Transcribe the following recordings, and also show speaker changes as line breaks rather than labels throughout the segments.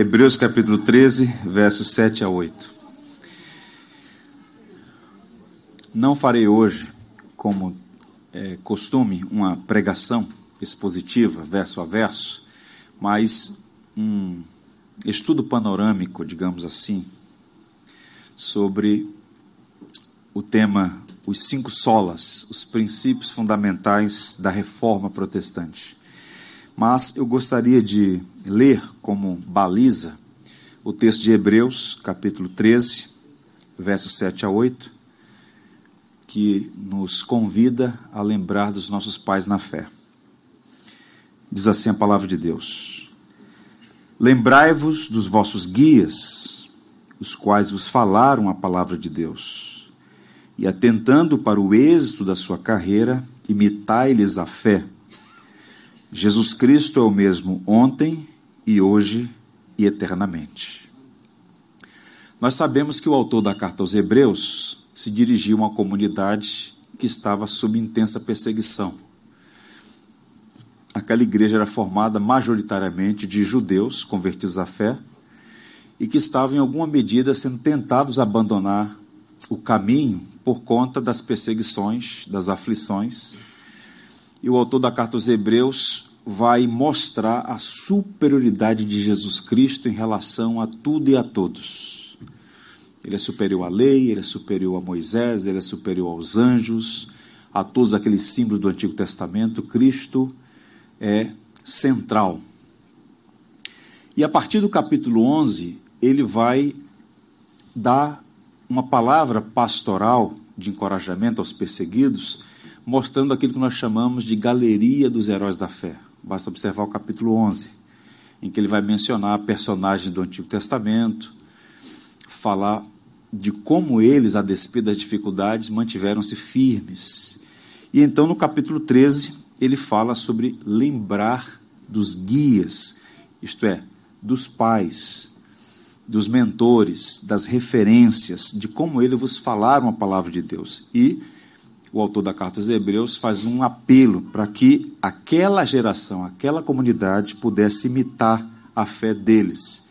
Hebreus capítulo 13, versos 7 a 8. Não farei hoje, como é, costume, uma pregação expositiva, verso a verso, mas um estudo panorâmico, digamos assim, sobre o tema Os Cinco Solas, os princípios fundamentais da reforma protestante. Mas eu gostaria de ler como baliza o texto de Hebreus, capítulo 13, versos 7 a 8, que nos convida a lembrar dos nossos pais na fé. Diz assim a palavra de Deus: Lembrai-vos dos vossos guias, os quais vos falaram a palavra de Deus, e atentando para o êxito da sua carreira, imitai-lhes a fé Jesus Cristo é o mesmo ontem e hoje e eternamente. Nós sabemos que o autor da carta aos Hebreus se dirigiu a uma comunidade que estava sob intensa perseguição. Aquela igreja era formada majoritariamente de judeus convertidos à fé e que estavam, em alguma medida, sendo tentados a abandonar o caminho por conta das perseguições, das aflições e o autor da carta aos Hebreus vai mostrar a superioridade de Jesus Cristo em relação a tudo e a todos. Ele é superior à lei, ele é superior a Moisés, ele é superior aos anjos, a todos aqueles símbolos do Antigo Testamento. Cristo é central. E a partir do capítulo 11, ele vai dar uma palavra pastoral de encorajamento aos perseguidos mostrando aquilo que nós chamamos de galeria dos heróis da fé. Basta observar o capítulo 11, em que ele vai mencionar personagens do Antigo Testamento, falar de como eles, a despeito das dificuldades, mantiveram-se firmes. E então, no capítulo 13, ele fala sobre lembrar dos guias, isto é, dos pais, dos mentores, das referências, de como eles vos falaram a palavra de Deus. E o autor da carta aos Hebreus faz um apelo para que aquela geração, aquela comunidade pudesse imitar a fé deles.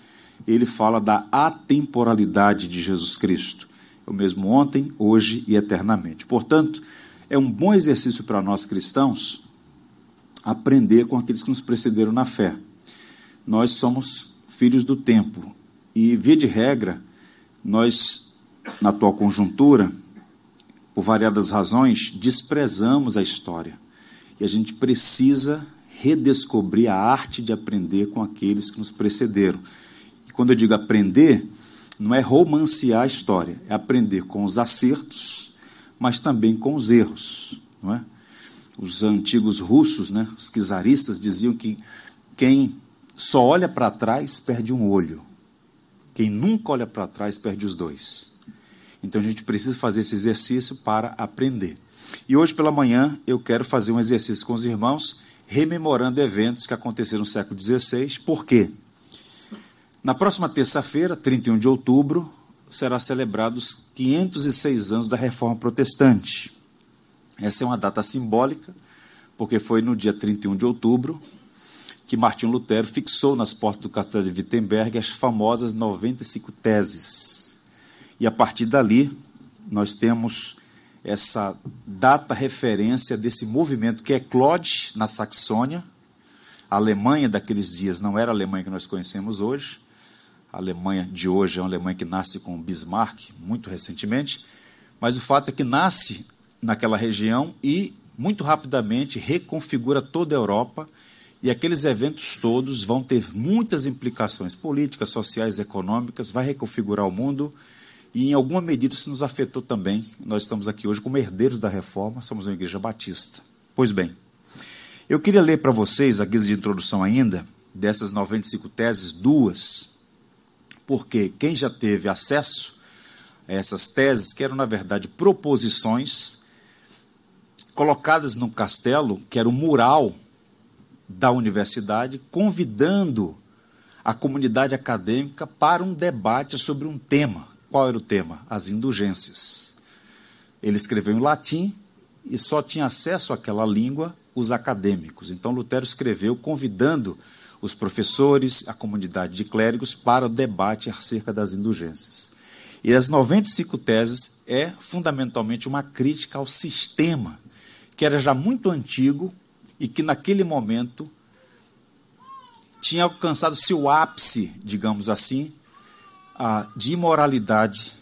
Ele fala da atemporalidade de Jesus Cristo, é o mesmo ontem, hoje e eternamente. Portanto, é um bom exercício para nós cristãos aprender com aqueles que nos precederam na fé. Nós somos filhos do tempo e, via de regra, nós, na atual conjuntura, por variadas razões, desprezamos a história. E a gente precisa redescobrir a arte de aprender com aqueles que nos precederam. E quando eu digo aprender, não é romancear a história, é aprender com os acertos, mas também com os erros. Não é? Os antigos russos, né, os czaristas, diziam que quem só olha para trás perde um olho, quem nunca olha para trás perde os dois. Então a gente precisa fazer esse exercício para aprender. E hoje pela manhã eu quero fazer um exercício com os irmãos, rememorando eventos que aconteceram no século XVI. Por quê? Na próxima terça-feira, 31 de outubro, será celebrado os 506 anos da Reforma Protestante. Essa é uma data simbólica, porque foi no dia 31 de outubro que Martinho Lutero fixou nas portas do castelo de Wittenberg as famosas 95 teses e a partir dali, nós temos essa data referência desse movimento que é Claude, na Saxônia. A Alemanha daqueles dias não era a Alemanha que nós conhecemos hoje. A Alemanha de hoje é uma Alemanha que nasce com Bismarck, muito recentemente. Mas o fato é que nasce naquela região e, muito rapidamente, reconfigura toda a Europa. E aqueles eventos todos vão ter muitas implicações políticas, sociais, econômicas, vai reconfigurar o mundo e em alguma medida isso nos afetou também. Nós estamos aqui hoje como herdeiros da reforma, somos uma igreja batista. Pois bem, eu queria ler para vocês, a guisa de introdução ainda, dessas 95 teses, duas, porque quem já teve acesso a essas teses, que eram na verdade proposições colocadas no castelo, que era o mural da universidade, convidando a comunidade acadêmica para um debate sobre um tema. Qual era o tema? As indulgências. Ele escreveu em latim e só tinha acesso àquela língua os acadêmicos. Então Lutero escreveu convidando os professores, a comunidade de clérigos para o debate acerca das indulgências. E as 95 teses é fundamentalmente uma crítica ao sistema, que era já muito antigo e que naquele momento tinha alcançado seu ápice, digamos assim, de imoralidade,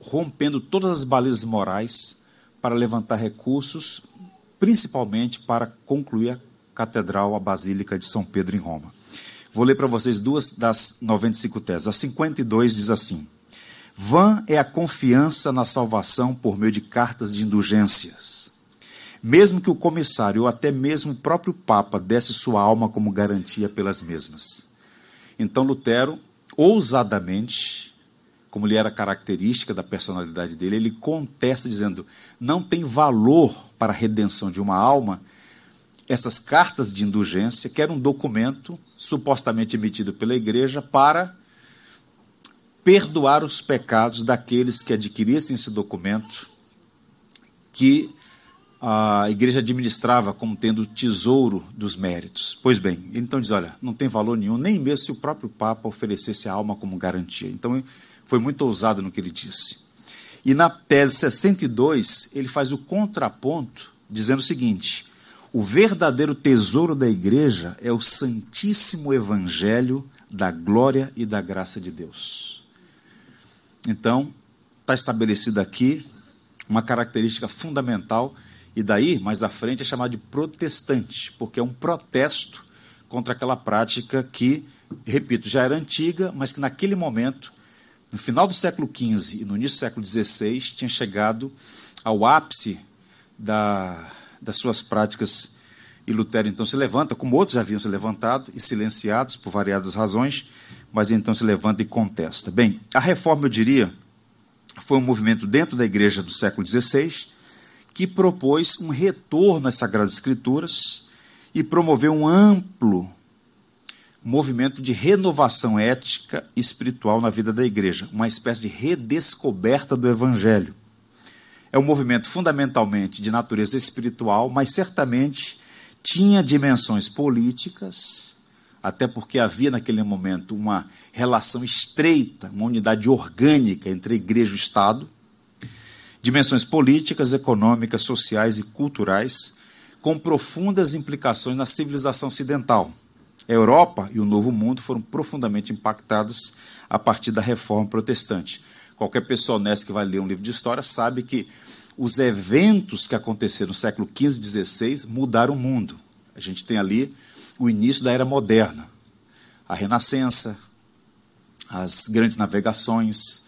rompendo todas as balizas morais para levantar recursos, principalmente para concluir a catedral, a Basílica de São Pedro em Roma. Vou ler para vocês duas das 95 teses. A 52 diz assim: Vã é a confiança na salvação por meio de cartas de indulgências. Mesmo que o comissário ou até mesmo o próprio Papa desse sua alma como garantia pelas mesmas. Então Lutero, ousadamente, como lhe era característica da personalidade dele, ele contesta dizendo: não tem valor para a redenção de uma alma essas cartas de indulgência, que era um documento supostamente emitido pela igreja para perdoar os pecados daqueles que adquirissem esse documento, que a igreja administrava como tendo tesouro dos méritos. Pois bem, ele então diz: olha, não tem valor nenhum, nem mesmo se o próprio Papa oferecesse a alma como garantia. Então, foi muito ousado no que ele disse. E na tese 62, ele faz o contraponto, dizendo o seguinte: o verdadeiro tesouro da igreja é o Santíssimo Evangelho da glória e da graça de Deus. Então, está estabelecida aqui uma característica fundamental, e daí, mais à frente, é chamado de protestante, porque é um protesto contra aquela prática que, repito, já era antiga, mas que naquele momento, no final do século XV e no início do século XVI, tinha chegado ao ápice da das suas práticas. E Lutero então se levanta, como outros já haviam se levantado e silenciados por variadas razões, mas então se levanta e contesta. Bem, a reforma, eu diria, foi um movimento dentro da igreja do século XVI que propôs um retorno às Sagradas Escrituras e promoveu um amplo movimento de renovação ética e espiritual na vida da igreja, uma espécie de redescoberta do Evangelho. É um movimento fundamentalmente de natureza espiritual, mas certamente tinha dimensões políticas, até porque havia naquele momento uma relação estreita, uma unidade orgânica entre a igreja e o Estado, dimensões políticas, econômicas, sociais e culturais, com profundas implicações na civilização ocidental. A Europa e o Novo Mundo foram profundamente impactadas a partir da reforma protestante. Qualquer pessoa honesta que vai ler um livro de história sabe que os eventos que aconteceram no século XV e XVI mudaram o mundo. A gente tem ali o início da era moderna, a Renascença, as grandes navegações,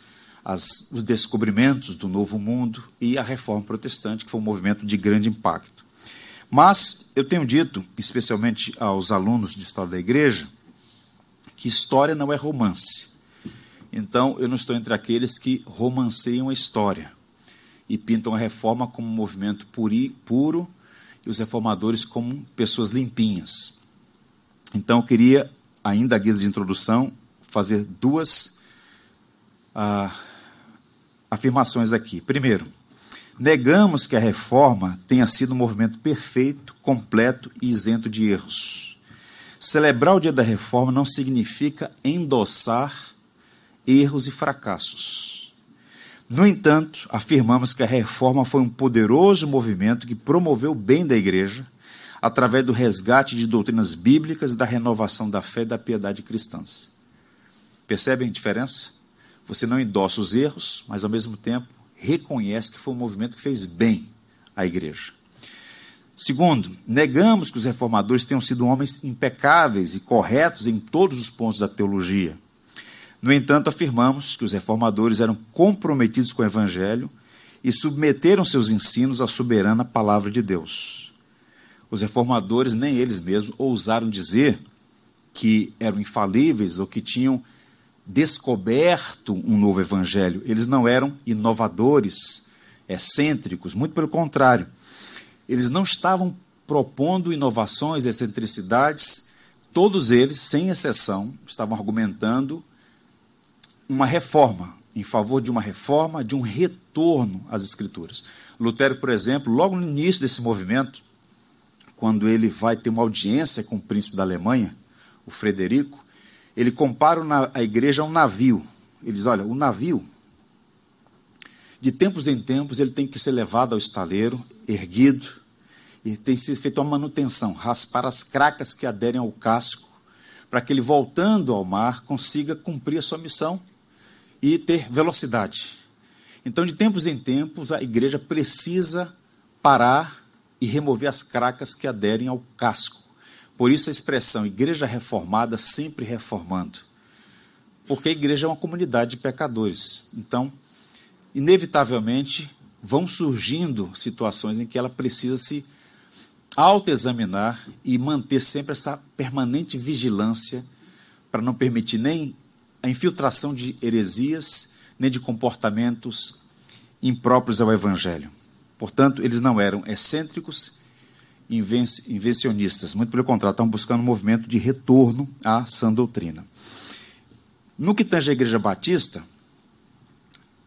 as, os descobrimentos do novo mundo e a reforma protestante, que foi um movimento de grande impacto. Mas eu tenho dito, especialmente aos alunos de história da igreja, que história não é romance. Então, eu não estou entre aqueles que romanceiam a história e pintam a reforma como um movimento puri, puro e os reformadores como pessoas limpinhas. Então, eu queria, ainda a guisa de introdução, fazer duas ah, afirmações aqui. Primeiro, negamos que a reforma tenha sido um movimento perfeito, completo e isento de erros. Celebrar o dia da reforma não significa endossar erros e fracassos. No entanto, afirmamos que a reforma foi um poderoso movimento que promoveu o bem da igreja através do resgate de doutrinas bíblicas e da renovação da fé e da piedade cristãs. Percebem a diferença? Você não endossa os erros, mas ao mesmo tempo reconhece que foi um movimento que fez bem à igreja. Segundo, negamos que os reformadores tenham sido homens impecáveis e corretos em todos os pontos da teologia. No entanto, afirmamos que os reformadores eram comprometidos com o Evangelho e submeteram seus ensinos à soberana palavra de Deus. Os reformadores, nem eles mesmos, ousaram dizer que eram infalíveis ou que tinham descoberto um novo Evangelho. Eles não eram inovadores, excêntricos, muito pelo contrário. Eles não estavam propondo inovações, excentricidades, todos eles, sem exceção, estavam argumentando uma reforma, em favor de uma reforma, de um retorno às Escrituras. Lutero, por exemplo, logo no início desse movimento, quando ele vai ter uma audiência com o príncipe da Alemanha, o Frederico, ele compara a igreja a um navio. Ele diz: olha, o navio, de tempos em tempos, ele tem que ser levado ao estaleiro, erguido, e tem que ser feita uma manutenção, raspar as cracas que aderem ao casco, para que ele, voltando ao mar, consiga cumprir a sua missão e ter velocidade. Então, de tempos em tempos, a igreja precisa parar e remover as cracas que aderem ao casco. Por isso a expressão igreja reformada, sempre reformando. Porque a igreja é uma comunidade de pecadores. Então, inevitavelmente, vão surgindo situações em que ela precisa se autoexaminar e manter sempre essa permanente vigilância para não permitir nem a infiltração de heresias, nem de comportamentos impróprios ao Evangelho. Portanto, eles não eram excêntricos, invencionistas, muito pelo contrário, estavam buscando um movimento de retorno à sã doutrina. No que tange a igreja batista,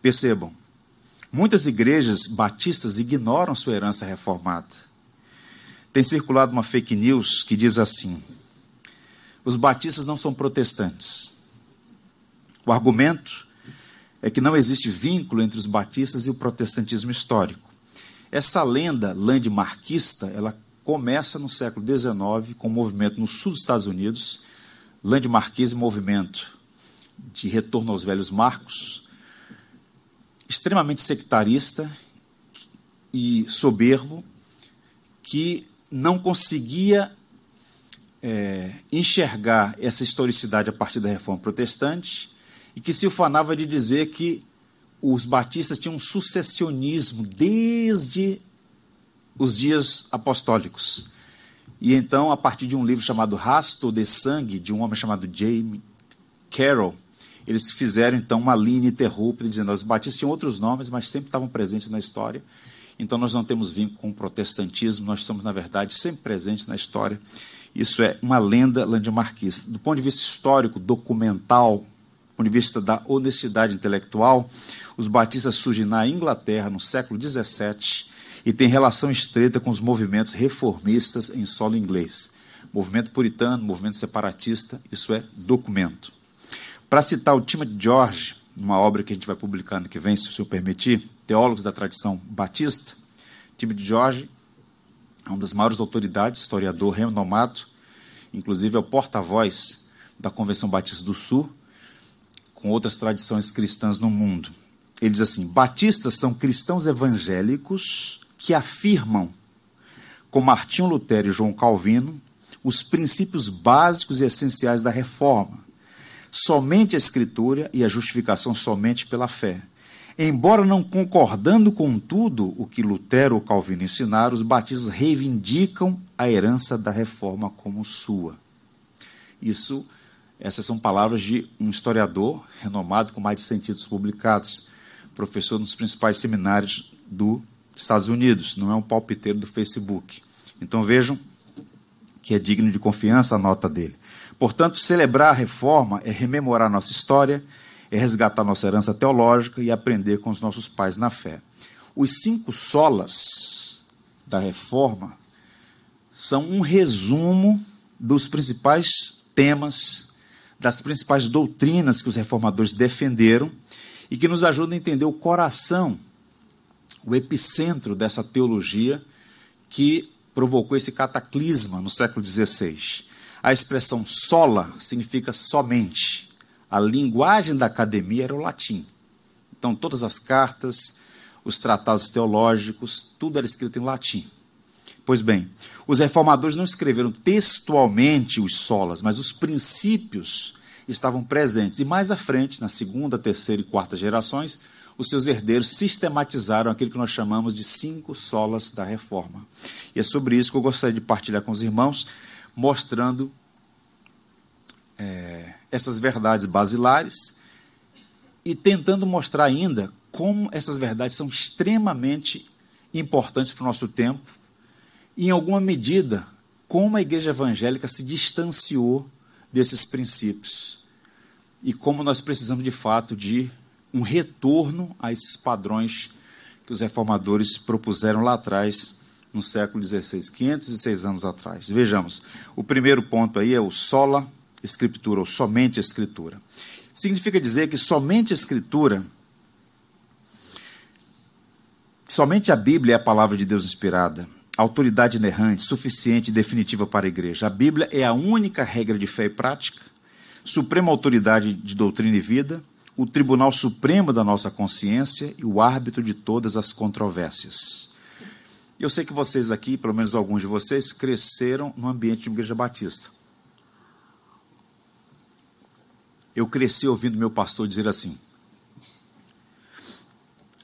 percebam, muitas igrejas batistas ignoram sua herança reformada. Tem circulado uma fake news que diz assim: os batistas não são protestantes. O argumento é que não existe vínculo entre os batistas e o protestantismo histórico. Essa lenda landmarquista, ela começa no século XIX com um movimento no sul dos Estados Unidos, landmarquismo, movimento de retorno aos velhos marcos, extremamente sectarista e soberbo, que não conseguia é, enxergar essa historicidade a partir da reforma protestante e que se ufanava de dizer que os batistas tinham um sucessionismo desde os dias apostólicos. E então, a partir de um livro chamado Rasto de Sangue, de um homem chamado James Carroll, eles fizeram então uma linha ininterrupta, dizendo que os batistas tinham outros nomes, mas sempre estavam presentes na história. Então nós não temos vínculo com o protestantismo, nós estamos, na verdade, sempre presentes na história. Isso é uma lenda landmarquista. Do ponto de vista histórico, documental, ponto de vista da honestidade intelectual, os batistas surgem na Inglaterra no século XVII e têm relação estreita com os movimentos reformistas em solo inglês. Movimento puritano, movimento separatista, isso é documento. Para citar o Timothy George, numa obra que a gente vai publicar no que vem, se o senhor permitir, Teólogos da Tradição Batista, Timothy George é uma das maiores autoridades, historiador renomado, inclusive é o porta-voz da Convenção Batista do Sul, com outras tradições cristãs no mundo. Ele diz assim: Batistas são cristãos evangélicos que afirmam, com Martinho Lutero e João Calvino, os princípios básicos e essenciais da reforma. Somente a Escritura e a justificação somente pela fé. Embora não concordando com tudo o que Lutero ou Calvino ensinaram, os batistas reivindicam a herança da reforma como sua. Isso essas são palavras de um historiador renomado com mais de 100 títulos publicados, professor nos principais seminários dos Estados Unidos, não é um palpiteiro do Facebook. Então vejam que é digno de confiança a nota dele. Portanto, celebrar a reforma é rememorar nossa história, é resgatar nossa herança teológica e aprender com os nossos pais na fé. Os cinco solas da reforma são um resumo dos principais temas das principais doutrinas que os reformadores defenderam e que nos ajudam a entender o coração, o epicentro dessa teologia que provocou esse cataclisma no século XVI. A expressão sola significa somente. A linguagem da academia era o latim. Então, todas as cartas, os tratados teológicos, tudo era escrito em latim. Pois bem, os reformadores não escreveram textualmente os solas, mas os princípios estavam presentes. E mais à frente, na segunda, terceira e quarta gerações, os seus herdeiros sistematizaram aquilo que nós chamamos de cinco solas da reforma. E é sobre isso que eu gostaria de partilhar com os irmãos, mostrando é, essas verdades basilares e tentando mostrar ainda como essas verdades são extremamente importantes para o nosso tempo em alguma medida, como a igreja evangélica se distanciou desses princípios e como nós precisamos de fato de um retorno a esses padrões que os reformadores propuseram lá atrás, no século XVI, 506 anos atrás. Vejamos, o primeiro ponto aí é o sola Escritura, ou somente Escritura. Significa dizer que somente a Escritura, somente a Bíblia é a palavra de Deus inspirada, autoridade inerrante, suficiente e definitiva para a igreja. A Bíblia é a única regra de fé e prática, suprema autoridade de doutrina e vida, o tribunal supremo da nossa consciência e o árbitro de todas as controvérsias. Eu sei que vocês aqui, pelo menos alguns de vocês, cresceram no ambiente de igreja batista. Eu cresci ouvindo meu pastor dizer assim: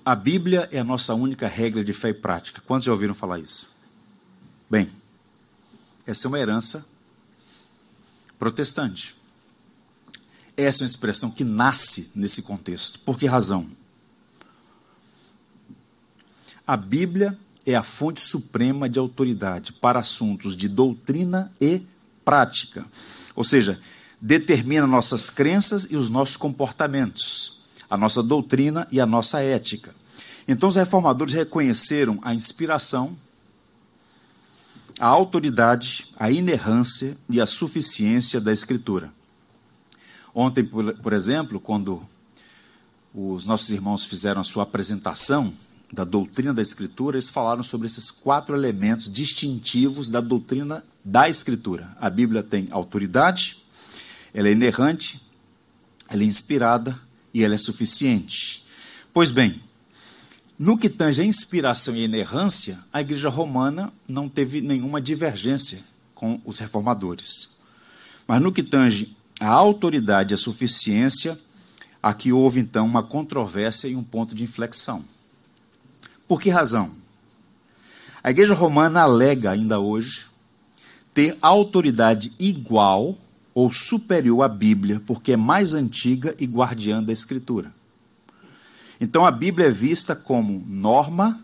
a Bíblia é a nossa única regra de fé e prática. Quantos já ouviram falar isso? Bem, essa é uma herança protestante. Essa é uma expressão que nasce nesse contexto. Por que razão? A Bíblia é a fonte suprema de autoridade para assuntos de doutrina e prática. Ou seja, determina nossas crenças e os nossos comportamentos, a nossa doutrina e a nossa ética. Então, os reformadores reconheceram a inspiração, a autoridade, a inerrância e a suficiência da Escritura. Ontem, por, exemplo, quando os nossos irmãos fizeram a sua apresentação da doutrina da Escritura, eles falaram sobre esses quatro elementos distintivos da doutrina da Escritura. A Bíblia tem autoridade, ela é inerrante, ela é inspirada e ela é suficiente. Pois bem, no que tange a inspiração e inerrância, a Igreja Romana não teve nenhuma divergência com os reformadores. Mas no que tange a autoridade e a suficiência, aqui houve então uma controvérsia e um ponto de inflexão. Por que razão? A Igreja Romana alega ainda hoje ter autoridade igual ou superior à Bíblia, porque é mais antiga e guardiã da Escritura. Então a Bíblia é vista como norma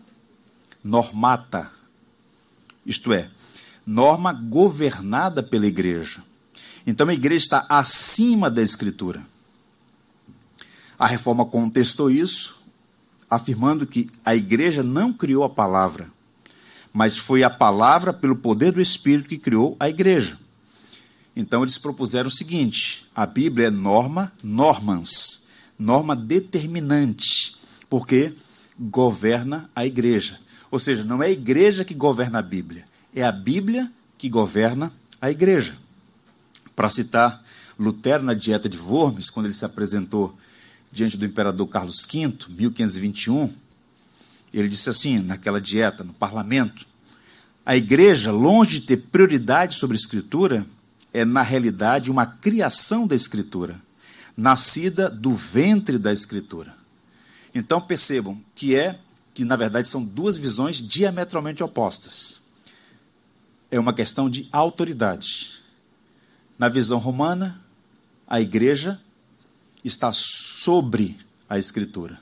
normata, isto é, norma governada pela igreja. Então a igreja está acima da Escritura. A reforma contestou isso, afirmando que a igreja não criou a palavra, mas foi a palavra, pelo poder do Espírito, que criou a igreja. Então eles propuseram o seguinte: a Bíblia é norma, normans, norma determinante, porque governa a igreja. Ou seja, não é a igreja que governa a Bíblia, é a Bíblia que governa a igreja. Para citar Lutero na Dieta de Worms, quando ele se apresentou diante do imperador Carlos V, 1521, ele disse assim, naquela dieta, no parlamento: a igreja, longe de ter prioridade sobre a escritura, é na realidade uma criação da escritura, nascida do ventre da escritura. Então percebam que é que na verdade são duas visões diametralmente opostas. É uma questão de autoridade. Na visão romana, a igreja está sobre a Escritura.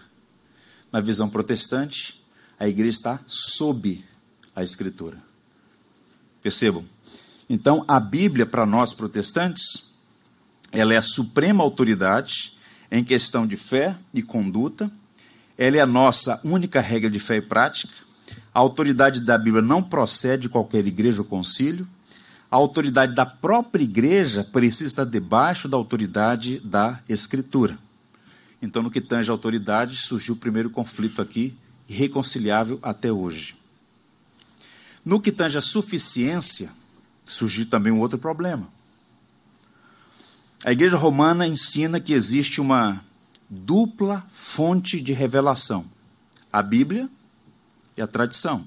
Na visão protestante, a igreja está sob a Escritura. Percebam? Então, a Bíblia, para nós protestantes, ela é a suprema autoridade em questão de fé e conduta, ela é a nossa única regra de fé e prática. A autoridade da Bíblia não procede de qualquer igreja ou concílio, a autoridade da própria igreja precisa estar debaixo da autoridade da Escritura. Então, no que tange a autoridade, surgiu o primeiro conflito aqui, irreconciliável até hoje. No que tange a suficiência, surgiu também um outro problema. A igreja romana ensina que existe uma dupla fonte de revelação: a Bíblia e a tradição.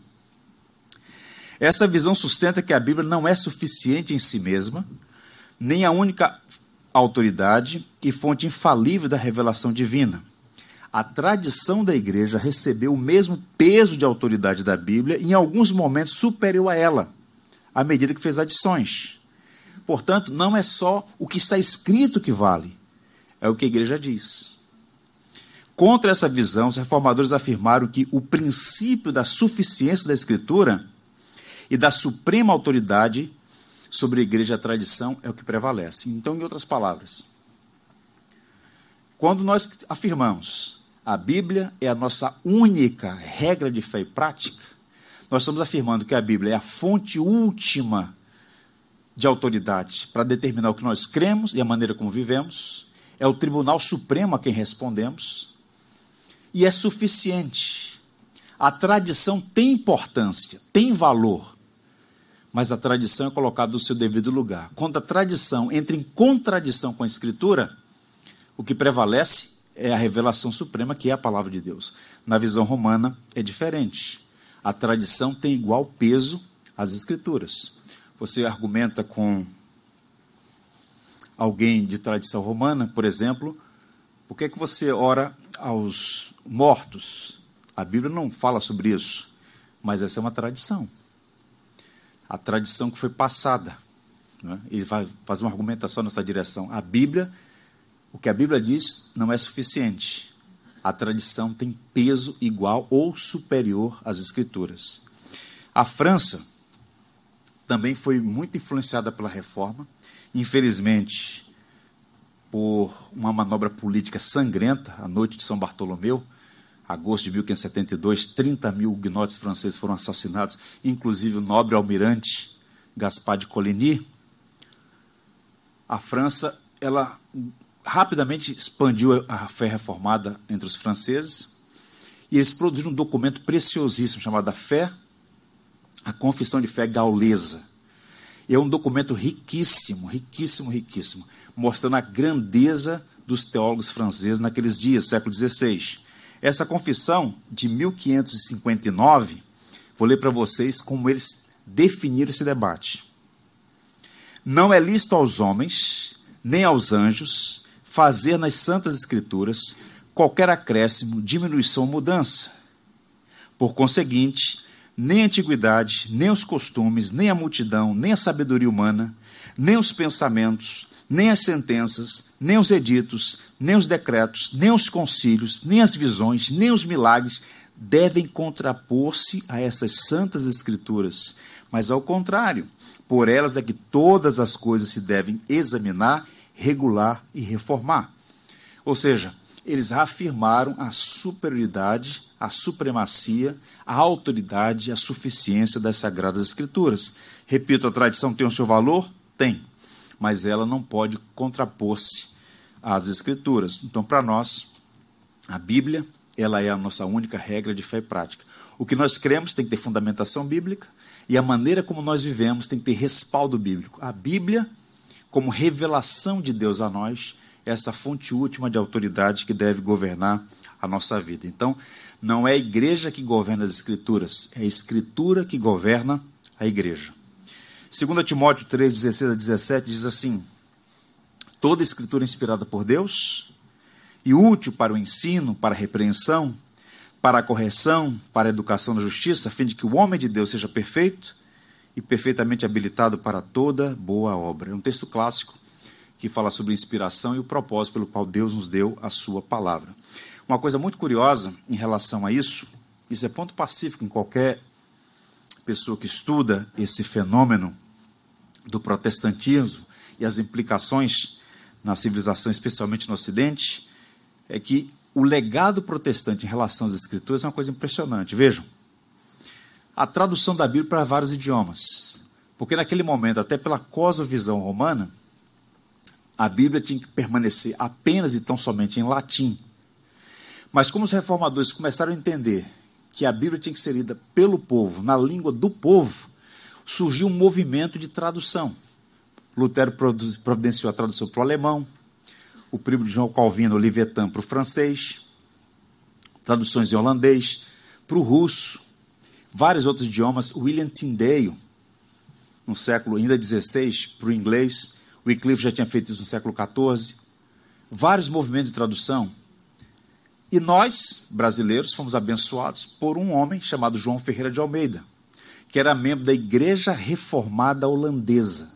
Essa visão sustenta que a Bíblia não é suficiente em si mesma, nem a única autoridade e fonte infalível da revelação divina. A tradição da igreja recebeu o mesmo peso de autoridade da Bíblia e, em alguns momentos, superior a ela, à medida que fez adições. Portanto, não é só o que está escrito que vale, é o que a igreja diz. Contra essa visão, os reformadores afirmaram que o princípio da suficiência da Escritura e da suprema autoridade sobre a igreja a tradição é o que prevalece. Então, em outras palavras, quando nós afirmamos a Bíblia é a nossa única regra de fé e prática, nós estamos afirmando que a Bíblia é a fonte última de autoridade para determinar o que nós cremos e a maneira como vivemos, é o Tribunal Supremo a quem respondemos, e é suficiente. A tradição tem importância, tem valor, mas a tradição é colocada no seu devido lugar. Quando a tradição entra em contradição com a Escritura, o que prevalece é a revelação suprema, que é a palavra de Deus. Na visão romana é diferente. A tradição tem igual peso às Escrituras. Você argumenta com alguém de tradição romana, por exemplo, por que, é que você ora aos mortos? A Bíblia não fala sobre isso, mas essa é uma tradição a tradição que foi passada. Né? Ele vai fazer uma argumentação nessa direção. A Bíblia, o que a Bíblia diz, não é suficiente. A tradição tem peso igual ou superior às Escrituras. A França também foi muito influenciada pela reforma. Infelizmente, por uma manobra política sangrenta, a noite de São Bartolomeu, agosto de 1572, 30 mil huguenotes franceses foram assassinados, inclusive o nobre almirante Gaspar de Coligny. A França, ela rapidamente expandiu a fé reformada entre os franceses e eles produziram um documento preciosíssimo chamado a Fé, a Confissão de Fé Gaulesa. é um documento riquíssimo, riquíssimo, riquíssimo, mostrando a grandeza dos teólogos franceses naqueles dias, século XVI. Essa confissão de 1559, vou ler para vocês como eles definiram esse debate. Não é lícito aos homens, nem aos anjos, fazer nas Santas Escrituras qualquer acréscimo, diminuição ou mudança. Por conseguinte, nem a antiguidade, nem os costumes, nem a multidão, nem a sabedoria humana, nem os pensamentos, nem as sentenças, nem os editos, nem os decretos, nem os concílios, nem as visões, nem os milagres devem contrapor-se a essas santas escrituras, mas ao contrário, por elas é que todas as coisas se devem examinar, regular e reformar. Ou seja, eles afirmaram a superioridade, a supremacia, a autoridade, a suficiência das sagradas escrituras. Repito, a tradição tem o seu valor? Tem, mas ela não pode contrapor-se às Escrituras. Então, para nós, a Bíblia ela é a nossa única regra de fé e prática. O que nós cremos tem que ter fundamentação bíblica e a maneira como nós vivemos tem que ter respaldo bíblico. A Bíblia, como revelação de Deus a nós, é essa fonte última de autoridade que deve governar a nossa vida. Então, não é a igreja que governa as escrituras, é a escritura que governa a igreja. 2 Timóteo 3, 16 a 17 diz assim: Toda escritura inspirada por Deus e útil para o ensino, para a repreensão, para a correção, para a educação da justiça, a fim de que o homem de Deus seja perfeito e perfeitamente habilitado para toda boa obra. É um texto clássico que fala sobre a inspiração e o propósito pelo qual Deus nos deu a sua palavra. Uma coisa muito curiosa em relação a isso, isso é ponto pacífico em qualquer pessoa que estuda esse fenômeno do protestantismo e as implicações na civilização, especialmente no Ocidente, é que o legado protestante em relação às Escrituras é uma coisa impressionante. Vejam, a tradução da Bíblia para vários idiomas. Porque naquele momento, até pela cosmovisão romana, a Bíblia tinha que permanecer apenas e tão somente em latim. Mas como os reformadores começaram a entender que a Bíblia tinha que ser lida pelo povo, na língua do povo, surgiu um movimento de tradução. Lutero providenciou a tradução para o alemão, o primo de João Calvino, Olivetan, para o francês, traduções em holandês, para o russo, vários outros idiomas, William Tyndale, no século ainda XVI, para o inglês, Wycliffe já tinha feito isso no século XIV, vários movimentos de tradução. E nós, brasileiros, fomos abençoados por um homem chamado João Ferreira de Almeida, que era membro da Igreja Reformada Holandesa.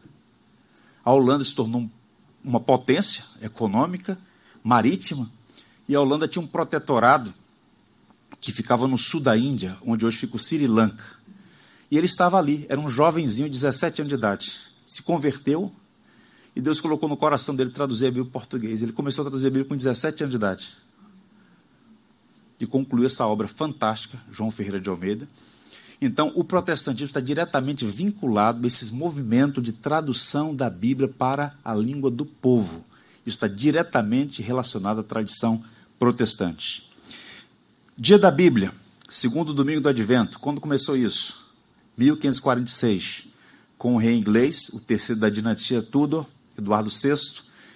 A Holanda se tornou uma potência econômica, marítima, e a Holanda tinha um protetorado que ficava no sul da Índia, onde hoje fica o Sri Lanka. E ele estava ali, era um jovenzinho, 17 anos de idade. Se converteu e Deus colocou no coração dele traduzir a Bíblia em português. Ele começou a traduzir a Bíblia com 17 anos de idade. E concluiu essa obra fantástica, João Ferreira de Almeida. Então, o protestantismo está diretamente vinculado a esses movimentos de tradução da Bíblia para a língua do povo. Isso está diretamente relacionado à tradição protestante. Dia da Bíblia, segundo domingo do Advento. Quando começou isso? 1546, com o rei inglês, o terceiro da dinastia Tudor, Eduardo VI,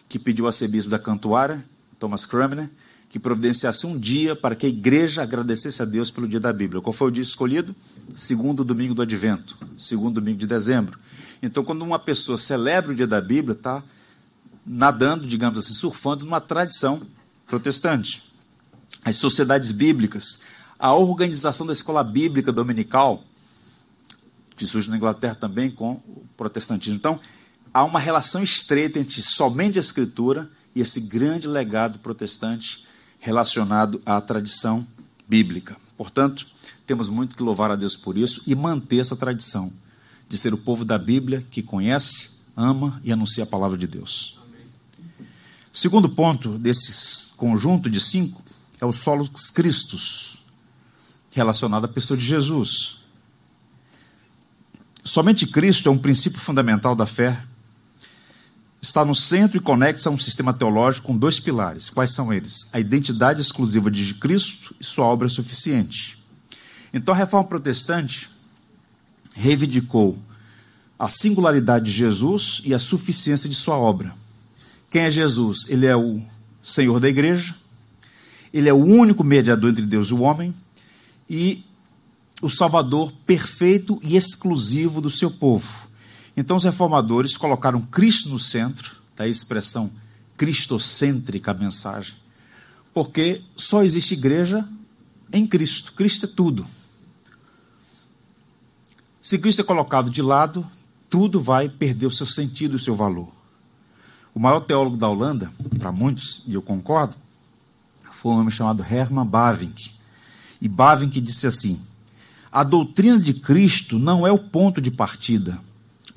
que pediu ao arcebispo da Cantuária, Thomas Cranmer, que providenciasse um dia para que a igreja agradecesse a Deus pelo dia da Bíblia. Qual foi o dia escolhido? Segundo domingo do Advento, segundo domingo de dezembro. Então, quando uma pessoa celebra o dia da Bíblia, está nadando, digamos assim, surfando numa tradição protestante. As sociedades bíblicas, a organização da escola bíblica dominical, que surge na Inglaterra também com o protestantismo. Então, há uma relação estreita entre somente a escritura e esse grande legado protestante relacionado à tradição bíblica. Portanto, temos muito que louvar a Deus por isso e manter essa tradição de ser o povo da Bíblia que conhece, ama e anuncia a palavra de Deus. O segundo ponto desse conjunto de cinco é o solos Cristos, relacionado à pessoa de Jesus. Somente Cristo é um princípio fundamental da fé está no centro e conexa a um sistema teológico com dois pilares. Quais são eles? A identidade exclusiva de Cristo e sua obra suficiente. Então a reforma protestante reivindicou a singularidade de Jesus e a suficiência de sua obra. Quem é Jesus? Ele é o Senhor da igreja, ele é o único mediador entre Deus e o homem e o Salvador perfeito e exclusivo do seu povo. Então os reformadores colocaram Cristo no centro, da expressão cristocêntrica a mensagem, porque só existe igreja em Cristo. Cristo é tudo. Se Cristo é colocado de lado, tudo vai perder o seu sentido e o seu valor. O maior teólogo da Holanda, para muitos, e eu concordo, foi um homem chamado Herman Bavinck. E Bavinck disse assim: a doutrina de Cristo não é o ponto de partida,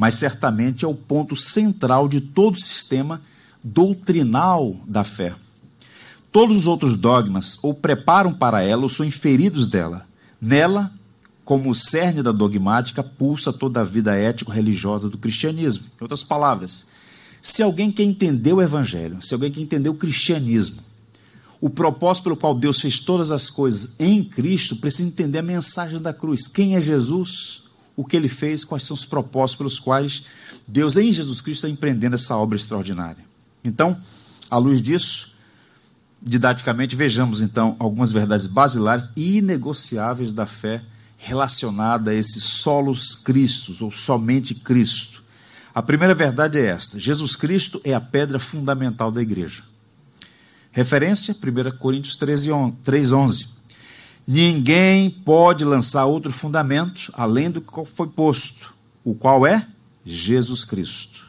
mas certamente é o ponto central de todo o sistema doutrinal da fé. Todos os outros dogmas ou preparam para ela ou são inferidos dela. Nela, como o cerne da dogmática, pulsa toda a vida ético-religiosa do cristianismo. Em outras palavras, se alguém quer entender o evangelho, se alguém quer entender o cristianismo, o propósito pelo qual Deus fez todas as coisas em Cristo, precisa entender a mensagem da cruz. Quem é Jesus? O que ele fez, quais são os propósitos pelos quais Deus, em Jesus Cristo, está empreendendo essa obra extraordinária. Então, à luz disso, didaticamente, vejamos então algumas verdades basilares e inegociáveis da fé relacionada a esses solos Cristos, ou somente Cristo. A primeira verdade é esta: Jesus Cristo é a pedra fundamental da igreja. Referência, 1 Coríntios 3, 11. Ninguém pode lançar outro fundamento além do que foi posto, o qual é Jesus Cristo.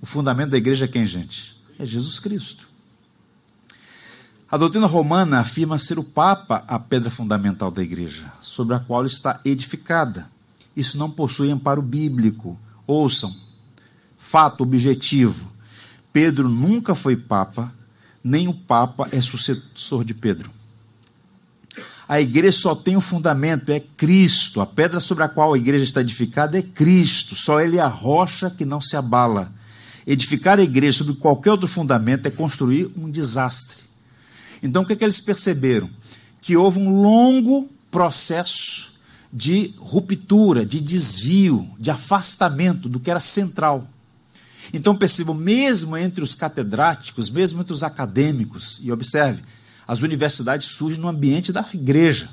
O fundamento da igreja é quem, gente? É Jesus Cristo. A doutrina romana afirma ser o Papa a pedra fundamental da igreja, sobre a qual está edificada. Isso não possui amparo bíblico. Ouçam, fato objetivo: Pedro nunca foi Papa, nem o Papa é sucessor de Pedro. A igreja só tem um fundamento, é Cristo. A pedra sobre a qual a igreja está edificada é Cristo. Só Ele é a rocha que não se abala. Edificar a igreja sobre qualquer outro fundamento é construir um desastre. Então o que, é que eles perceberam? Que houve um longo processo de ruptura, de desvio, de afastamento do que era central. Então percebam, mesmo entre os catedráticos, mesmo entre os acadêmicos, e observe, as universidades surgem no ambiente da igreja.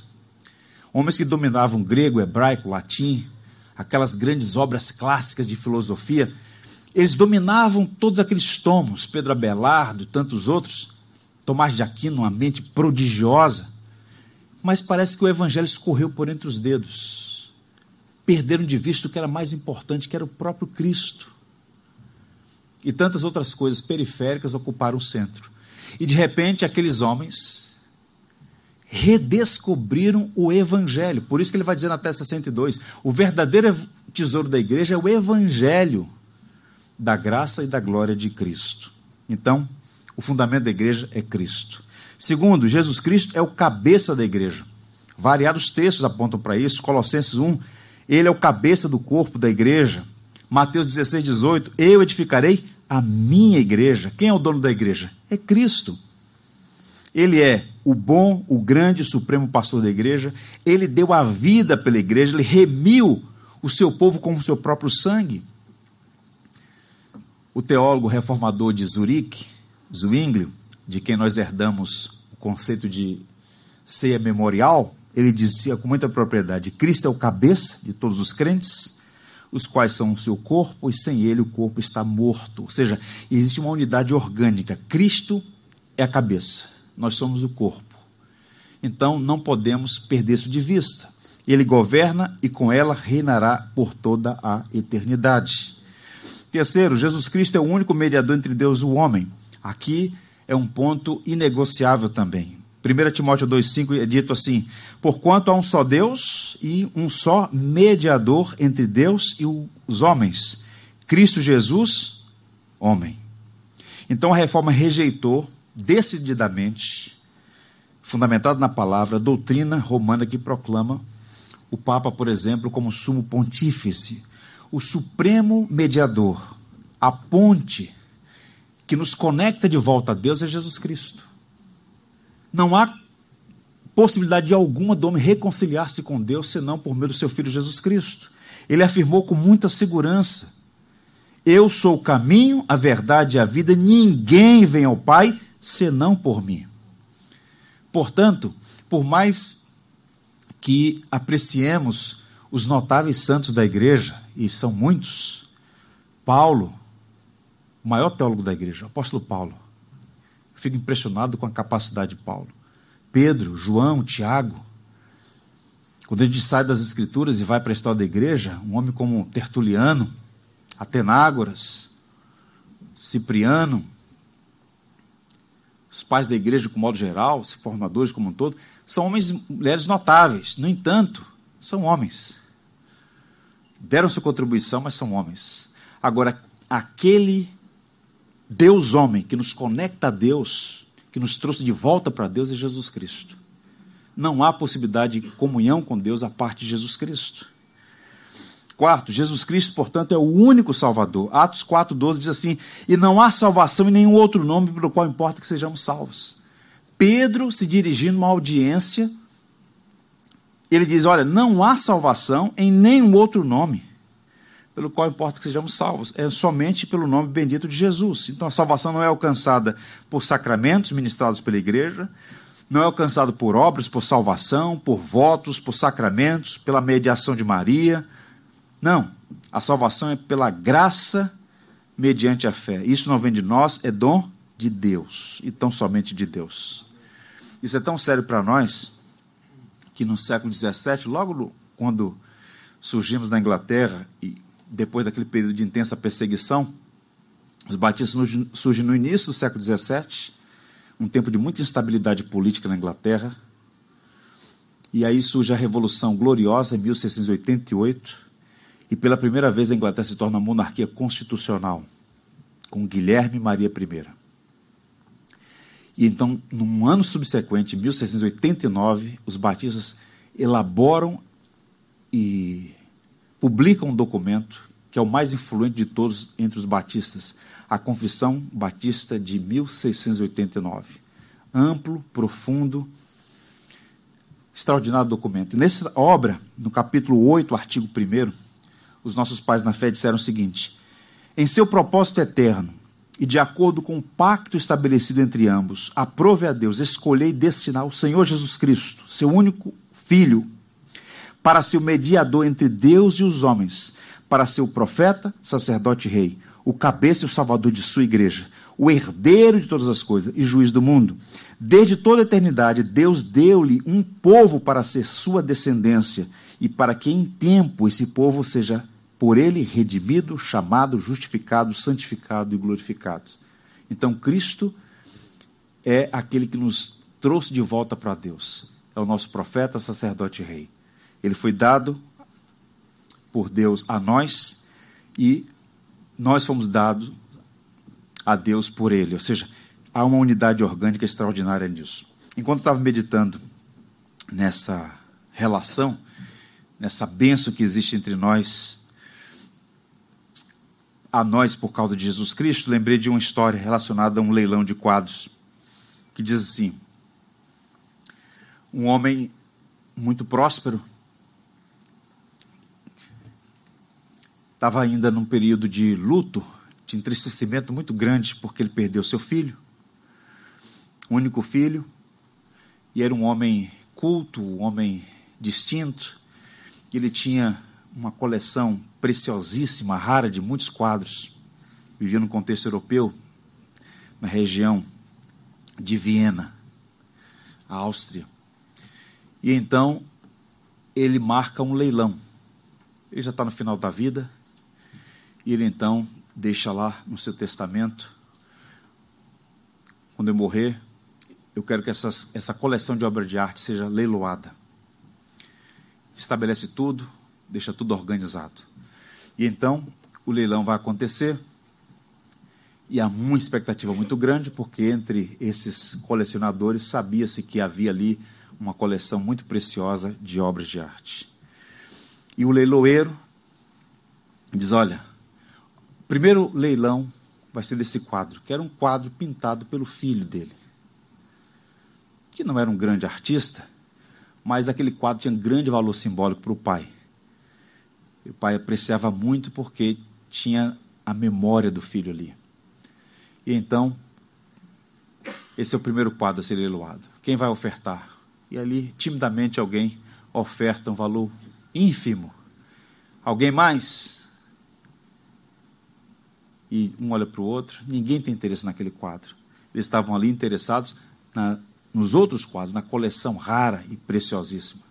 Homens que dominavam grego, hebraico, latim, aquelas grandes obras clássicas de filosofia, eles dominavam todos aqueles tomos, Pedro Abelardo e tantos outros, Tomás de Aquino, uma mente prodigiosa, mas parece que o evangelho escorreu por entre os dedos. Perderam de vista o que era mais importante, que era o próprio Cristo. E tantas outras coisas periféricas ocuparam o centro. E de repente aqueles homens redescobriram o evangelho. Por isso que ele vai dizer na Testa 62, o verdadeiro tesouro da igreja é o evangelho da graça e da glória de Cristo. Então, o fundamento da igreja é Cristo. Segundo, Jesus Cristo é o cabeça da igreja. Variados textos apontam para isso. Colossenses 1, ele é o cabeça do corpo da igreja. Mateus 16, 18, eu edificarei a minha igreja. Quem é o dono da igreja? É Cristo. Ele é o bom, o grande, supremo pastor da igreja. Ele deu a vida pela igreja, ele remiu o seu povo com o seu próprio sangue. O teólogo reformador de Zurique, Zwinglio, de quem nós herdamos o conceito de ceia memorial, ele dizia com muita propriedade: Cristo é o cabeça de todos os crentes, os quais são o seu corpo, e sem ele o corpo está morto. Ou seja, existe uma unidade orgânica. Cristo é a cabeça, nós somos o corpo. Então não podemos perder isso de vista. Ele governa e com ela reinará por toda a eternidade. Terceiro, Jesus Cristo é o único mediador entre Deus e o homem. Aqui é um ponto inegociável também. 1 Timóteo 2,5 é dito assim: Porquanto há um só Deus e um só mediador entre Deus e os homens, Cristo Jesus, homem. Então a reforma rejeitou decididamente, fundamentado na palavra, a doutrina romana que proclama o Papa, por exemplo, como sumo pontífice, o supremo mediador, a ponte que nos conecta de volta a Deus é Jesus Cristo. Não há possibilidade alguma do homem reconciliar-se com Deus senão por meio do seu Filho Jesus Cristo. Ele afirmou com muita segurança: Eu sou o caminho, a verdade e a vida, ninguém vem ao Pai senão por mim. Portanto, por mais que apreciemos os notáveis santos da igreja, e são muitos, Paulo, o maior teólogo da igreja, o apóstolo Paulo, fico impressionado com a capacidade de Paulo. Pedro, João, Tiago, quando a gente sai das escrituras e vai para a história da igreja, um homem como Tertuliano, Atenágoras, Cipriano, os pais da igreja, como modo geral, os formadores como um todo, são homens e mulheres notáveis. No entanto, são homens. Deram sua contribuição, mas são homens. Agora, aquele Deus homem que nos conecta a Deus, que nos trouxe de volta para Deus é Jesus Cristo. Não há possibilidade de comunhão com Deus a parte de Jesus Cristo. Quarto, Jesus Cristo, portanto, é o único Salvador. Atos 4,12 diz assim: E não há salvação em nenhum outro nome pelo qual importa que sejamos salvos. Pedro, se dirigindo a uma audiência, ele diz: Olha, não há salvação em nenhum outro nome pelo qual importa que sejamos salvos. É somente pelo nome bendito de Jesus. Então a salvação não é alcançada por sacramentos ministrados pela igreja, não é alcançada por obras, por salvação, por votos, por sacramentos, pela mediação de Maria não. A salvação é pela graça mediante a fé. Isso não vem de nós, é dom de Deus. E tão somente de Deus. Isso é tão sério para nós que no século XVII, logo quando surgimos na Inglaterra e depois daquele período de intensa perseguição, os batistas surgem no início do século XVII, um tempo de muita instabilidade política na Inglaterra. E aí surge a Revolução Gloriosa em 1688 e pela primeira vez a Inglaterra se torna monarquia constitucional, com Guilherme Maria I. E então, num ano subsequente, 1689, os batistas elaboram e publicam um documento que é o mais influente de todos entre os batistas, a Confissão Batista de 1689. Amplo, profundo, extraordinário documento. Nessa obra, no capítulo 8, artigo 1, os nossos pais na fé disseram o seguinte: em seu propósito eterno e de acordo com o pacto estabelecido entre ambos, aprove a Deus escolher e destinar o Senhor Jesus Cristo, seu único Filho, para ser o mediador entre Deus e os homens, para ser o profeta, sacerdote e rei, o cabeça e o salvador de sua igreja, o herdeiro de todas as coisas e juiz do mundo. Desde toda a eternidade, Deus deu-lhe um povo para ser sua descendência e para que em tempo esse povo seja por ele redimido, chamado, justificado, santificado e glorificado. Então Cristo é aquele que nos trouxe de volta para Deus. É o nosso profeta, sacerdote e rei. Ele foi dado por Deus a nós e nós fomos dados a Deus por ele. Ou seja, há uma unidade orgânica extraordinária nisso. Enquanto estava meditando nessa relação, nessa benção que existe entre nós, a nós por causa de Jesus Cristo, lembrei de uma história relacionada a um leilão de quadros, que diz assim: um homem muito próspero estava ainda num período de luto, de entristecimento muito grande, porque ele perdeu seu filho, único filho, e era um homem culto, um homem distinto. Ele tinha uma coleção preciosíssima, rara, de muitos quadros. Vivia no contexto europeu, na região de Viena, a Áustria. E então ele marca um leilão. Ele já está no final da vida. E ele então deixa lá no seu testamento: quando eu morrer, eu quero que essas, essa coleção de obras de arte seja leiloada. Estabelece tudo, deixa tudo organizado. E então o leilão vai acontecer. E há uma expectativa muito grande, porque entre esses colecionadores sabia-se que havia ali uma coleção muito preciosa de obras de arte. E o leiloeiro diz: Olha, primeiro leilão vai ser desse quadro, que era um quadro pintado pelo filho dele que não era um grande artista, mas aquele quadro tinha grande valor simbólico para o pai. E o pai apreciava muito porque tinha a memória do filho ali. E então, esse é o primeiro quadro a ser leiloado. Quem vai ofertar? E ali, timidamente, alguém oferta um valor ínfimo. Alguém mais? E um olha para o outro, ninguém tem interesse naquele quadro. Eles estavam ali interessados na nos outros quadros, na coleção rara e preciosíssima.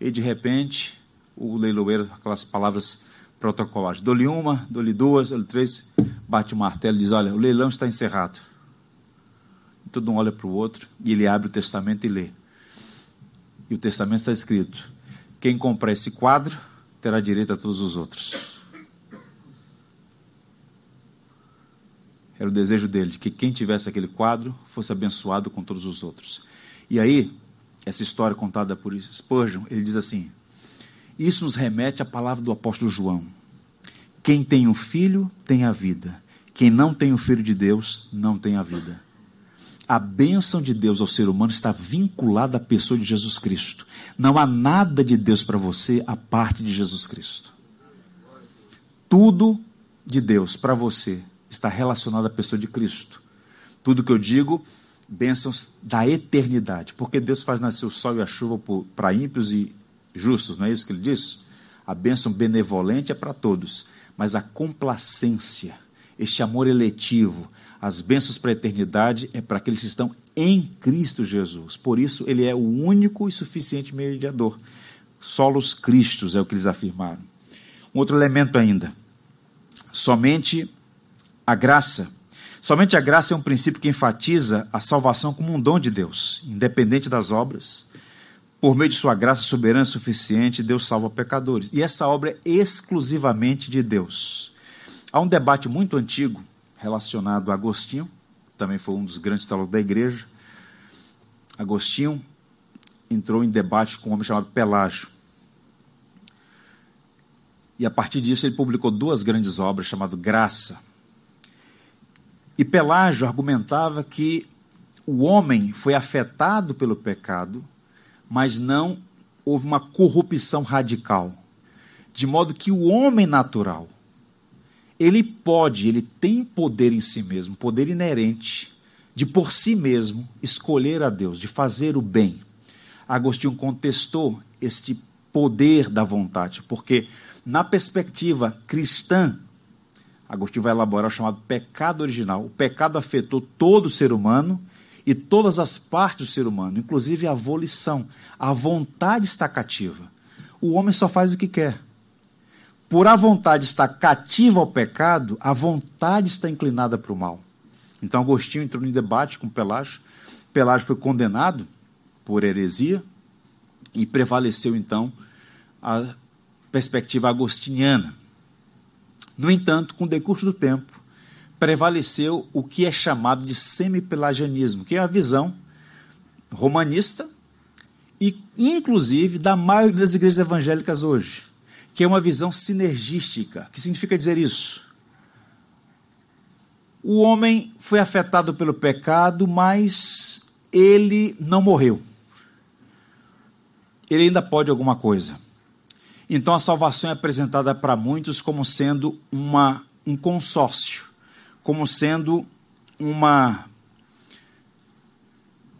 E de repente, o leiloeiro, aquelas palavras protocolares, dou-lhe uma, dou-lhe duas, dou-lhe três, bate o martelo e diz: Olha, o leilão está encerrado. E todo um olha para o outro e ele abre o testamento e lê. E o testamento está escrito: Quem comprar esse quadro terá direito a todos os outros. Era o desejo dele, de que quem tivesse aquele quadro fosse abençoado com todos os outros. E aí, essa história contada por Spurgeon, ele diz assim: Isso nos remete à palavra do apóstolo João. Quem tem o um filho tem a vida. Quem não tem o um filho de Deus não tem a vida. A bênção de Deus ao ser humano está vinculada à pessoa de Jesus Cristo. Não há nada de Deus para você a parte de Jesus Cristo. Tudo de Deus para você está relacionado à pessoa de Cristo. Tudo que eu digo, bênçãos da eternidade, porque Deus faz nascer o sol e a chuva para ímpios e justos, não é isso que ele diz? A bênção benevolente é para todos, mas a complacência, este amor eletivo, as bênçãos para a eternidade é para aqueles que estão em Cristo Jesus. Por isso, ele é o único e suficiente mediador. Solos Cristos é o que eles afirmaram. Um outro elemento ainda. Somente a graça. Somente a graça é um princípio que enfatiza a salvação como um dom de Deus, independente das obras. Por meio de sua graça soberana suficiente, Deus salva pecadores. E essa obra é exclusivamente de Deus. Há um debate muito antigo relacionado a Agostinho, também foi um dos grandes teólogos da igreja. Agostinho entrou em debate com um homem chamado Pelágio. E a partir disso ele publicou duas grandes obras chamadas Graça e Pelágio argumentava que o homem foi afetado pelo pecado, mas não houve uma corrupção radical. De modo que o homem natural, ele pode, ele tem poder em si mesmo, poder inerente, de por si mesmo escolher a Deus, de fazer o bem. Agostinho contestou este poder da vontade, porque na perspectiva cristã, Agostinho vai elaborar o chamado pecado original. O pecado afetou todo o ser humano e todas as partes do ser humano, inclusive a volição. A vontade está cativa. O homem só faz o que quer. Por a vontade estar cativa ao pecado, a vontade está inclinada para o mal. Então Agostinho entrou em debate com Pelágio. Pelágio foi condenado por heresia e prevaleceu então a perspectiva agostiniana. No entanto, com o decurso do tempo, prevaleceu o que é chamado de semipelagianismo, que é a visão romanista e inclusive da maioria das igrejas evangélicas hoje, que é uma visão sinergística. que significa dizer isso? O homem foi afetado pelo pecado, mas ele não morreu. Ele ainda pode alguma coisa. Então a salvação é apresentada para muitos como sendo uma, um consórcio, como sendo uma,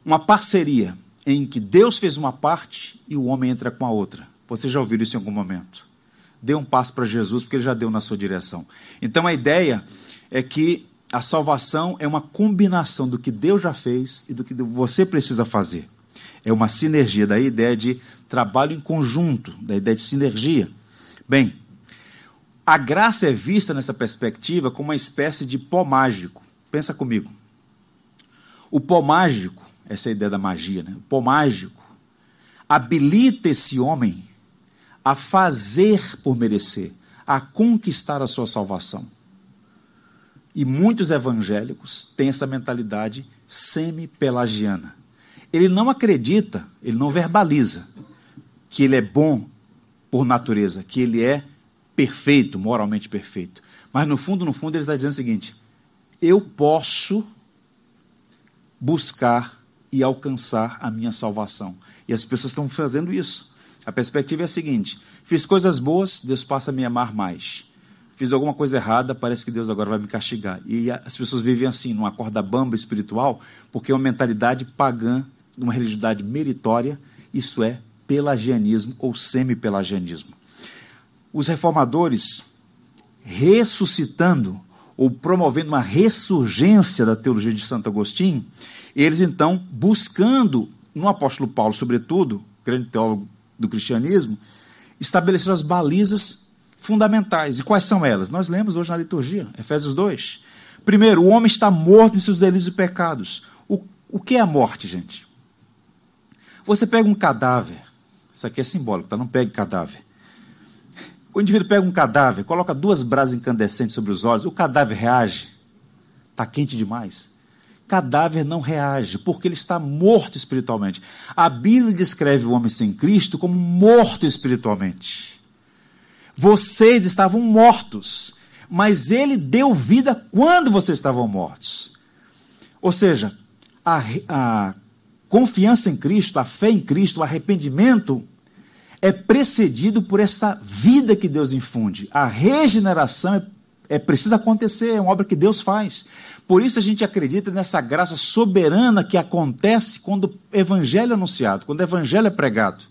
uma parceria em que Deus fez uma parte e o homem entra com a outra. Você já ouviu isso em algum momento? Dê um passo para Jesus, porque ele já deu na sua direção. Então a ideia é que a salvação é uma combinação do que Deus já fez e do que você precisa fazer. É uma sinergia, da ideia de trabalho em conjunto, da ideia de sinergia. Bem, a graça é vista nessa perspectiva como uma espécie de pó mágico. Pensa comigo. O pó mágico essa é a ideia da magia, né? o pó mágico, habilita esse homem a fazer por merecer, a conquistar a sua salvação. E muitos evangélicos têm essa mentalidade semi-pelagiana. Ele não acredita, ele não verbaliza que ele é bom por natureza, que ele é perfeito, moralmente perfeito. Mas no fundo, no fundo, ele está dizendo o seguinte: eu posso buscar e alcançar a minha salvação. E as pessoas estão fazendo isso. A perspectiva é a seguinte: fiz coisas boas, Deus passa a me amar mais. Fiz alguma coisa errada, parece que Deus agora vai me castigar. E as pessoas vivem assim, numa corda bamba espiritual, porque é uma mentalidade pagã, uma religiosidade meritória, isso é pelagianismo ou semi-pelagianismo. Os reformadores, ressuscitando ou promovendo uma ressurgência da teologia de Santo Agostinho, eles então, buscando no apóstolo Paulo, sobretudo, grande teólogo do cristianismo, estabeleceram as balizas fundamentais. E quais são elas? Nós lemos hoje na liturgia, Efésios 2. Primeiro, o homem está morto em seus delitos e pecados. O, o que é a morte, gente? Você pega um cadáver, isso aqui é simbólico, tá? Não pegue cadáver. O indivíduo pega um cadáver, coloca duas brasas incandescentes sobre os olhos, o cadáver reage. Está quente demais cadáver não reage, porque ele está morto espiritualmente. A Bíblia descreve o homem sem Cristo como morto espiritualmente. Vocês estavam mortos, mas ele deu vida quando vocês estavam mortos. Ou seja, a, a confiança em Cristo, a fé em Cristo, o arrependimento é precedido por essa vida que Deus infunde. A regeneração é, é precisa acontecer, é uma obra que Deus faz. Por isso a gente acredita nessa graça soberana que acontece quando o evangelho é anunciado, quando o evangelho é pregado.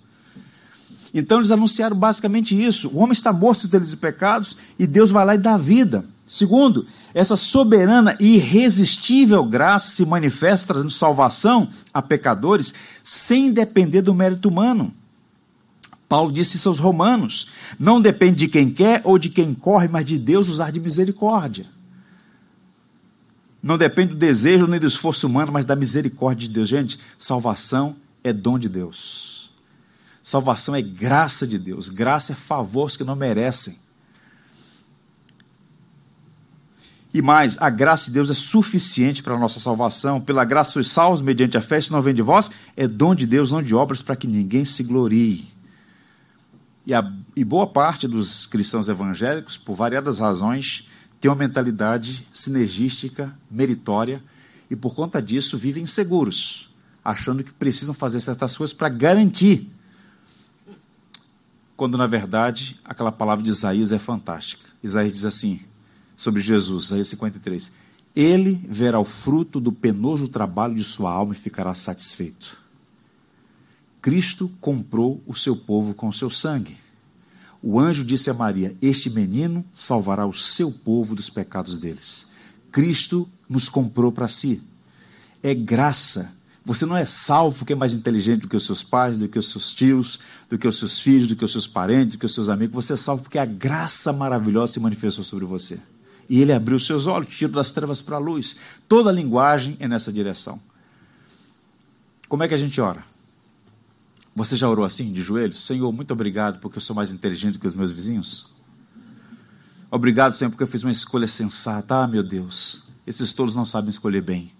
Então eles anunciaram basicamente isso: o homem está morto deles e pecados e Deus vai lá e dá vida. Segundo, essa soberana e irresistível graça se manifesta trazendo salvação a pecadores sem depender do mérito humano. Paulo disse isso aos romanos: não depende de quem quer ou de quem corre, mas de Deus usar de misericórdia. Não depende do desejo nem do esforço humano, mas da misericórdia de Deus. Gente, salvação é dom de Deus. Salvação é graça de Deus. Graça é favores que não merecem. E mais, a graça de Deus é suficiente para a nossa salvação. Pela graça sois salvos mediante a fé, isso não vem de vós, é dom de Deus, não de obras, para que ninguém se glorie. E, a, e boa parte dos cristãos evangélicos, por variadas razões, têm uma mentalidade sinergística, meritória, e por conta disso vivem inseguros, achando que precisam fazer certas coisas para garantir. Quando, na verdade, aquela palavra de Isaías é fantástica. Isaías diz assim, sobre Jesus, Isaías 53, Ele verá o fruto do penoso trabalho de sua alma e ficará satisfeito. Cristo comprou o seu povo com o seu sangue o anjo disse a Maria: Este menino salvará o seu povo dos pecados deles. Cristo nos comprou para si. É graça. Você não é salvo porque é mais inteligente do que os seus pais, do que os seus tios, do que os seus filhos, do que os seus parentes, do que os seus amigos. Você é salvo porque a graça maravilhosa se manifestou sobre você. E ele abriu seus olhos, tirou das trevas para a luz. Toda a linguagem é nessa direção. Como é que a gente ora? Você já orou assim, de joelhos? Senhor, muito obrigado porque eu sou mais inteligente que os meus vizinhos. Obrigado, Senhor, porque eu fiz uma escolha sensata. Ah, meu Deus, esses tolos não sabem escolher bem.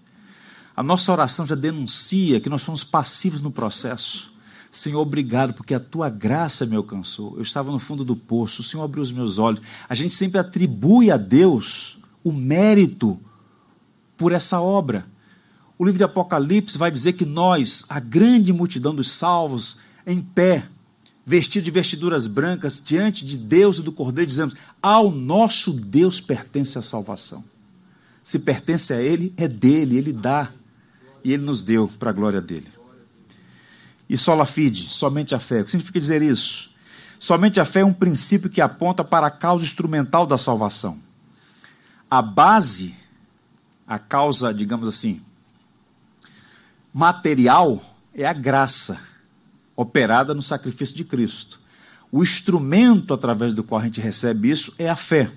A nossa oração já denuncia que nós somos passivos no processo. Senhor, obrigado, porque a tua graça me alcançou. Eu estava no fundo do poço, o Senhor abriu os meus olhos. A gente sempre atribui a Deus o mérito por essa obra. O livro de Apocalipse vai dizer que nós, a grande multidão dos salvos, em pé, vestido de vestiduras brancas, diante de Deus e do Cordeiro, dizemos: Ao nosso Deus pertence a salvação. Se pertence a Ele, é dele, Ele dá. E Ele nos deu para a glória dele. E sola fide, somente a fé. O que significa dizer isso? Somente a fé é um princípio que aponta para a causa instrumental da salvação. A base, a causa, digamos assim, material é a graça operada no sacrifício de Cristo. O instrumento através do qual a gente recebe isso é a fé.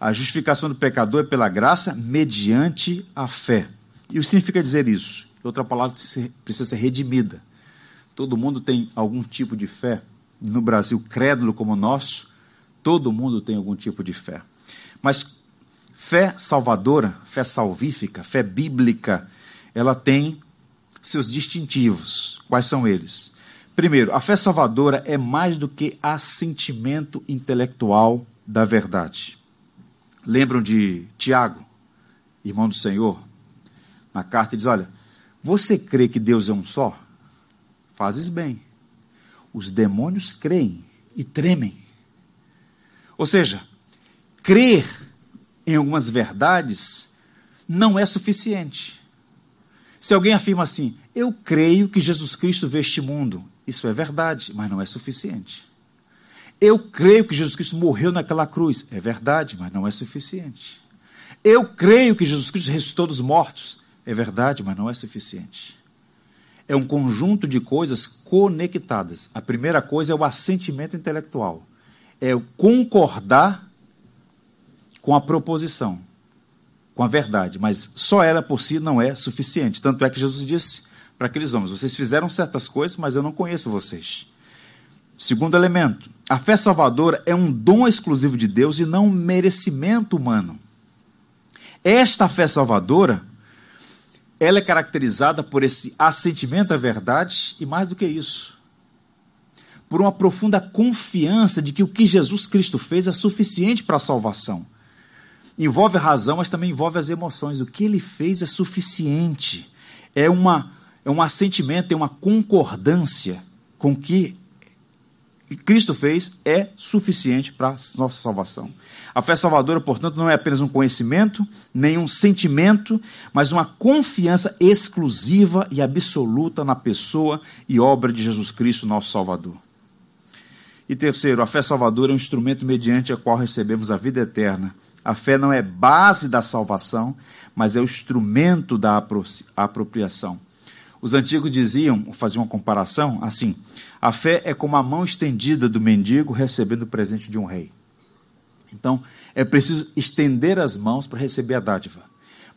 A justificação do pecador é pela graça mediante a fé. E o que significa dizer isso? Outra palavra precisa ser redimida. Todo mundo tem algum tipo de fé. No Brasil, crédulo como o nosso, todo mundo tem algum tipo de fé. Mas fé salvadora, fé salvífica, fé bíblica, ela tem seus distintivos. Quais são eles? Primeiro, a fé salvadora é mais do que assentimento intelectual da verdade. Lembram de Tiago, irmão do Senhor? Na carta ele diz: Olha, você crê que Deus é um só? Fazes bem. Os demônios creem e tremem. Ou seja, crer em algumas verdades não é suficiente. Se alguém afirma assim, eu creio que Jesus Cristo veio este mundo, isso é verdade, mas não é suficiente. Eu creio que Jesus Cristo morreu naquela cruz, é verdade, mas não é suficiente. Eu creio que Jesus Cristo ressuscitou dos mortos, é verdade, mas não é suficiente é um conjunto de coisas conectadas. A primeira coisa é o assentimento intelectual, é o concordar com a proposição, com a verdade, mas só ela por si não é suficiente. Tanto é que Jesus disse para aqueles homens: vocês fizeram certas coisas, mas eu não conheço vocês. Segundo elemento, a fé salvadora é um dom exclusivo de Deus e não um merecimento humano. Esta fé salvadora ela é caracterizada por esse assentimento à verdade e mais do que isso, por uma profunda confiança de que o que Jesus Cristo fez é suficiente para a salvação. Envolve a razão, mas também envolve as emoções. O que ele fez é suficiente. É, uma, é um assentimento, é uma concordância com o que Cristo fez é suficiente para a nossa salvação. A fé salvadora, portanto, não é apenas um conhecimento, nem um sentimento, mas uma confiança exclusiva e absoluta na pessoa e obra de Jesus Cristo, nosso Salvador. E terceiro, a fé salvadora é um instrumento mediante o qual recebemos a vida eterna. A fé não é base da salvação, mas é o instrumento da apropriação. Os antigos diziam, faziam uma comparação assim: a fé é como a mão estendida do mendigo recebendo o presente de um rei. Então, é preciso estender as mãos para receber a dádiva.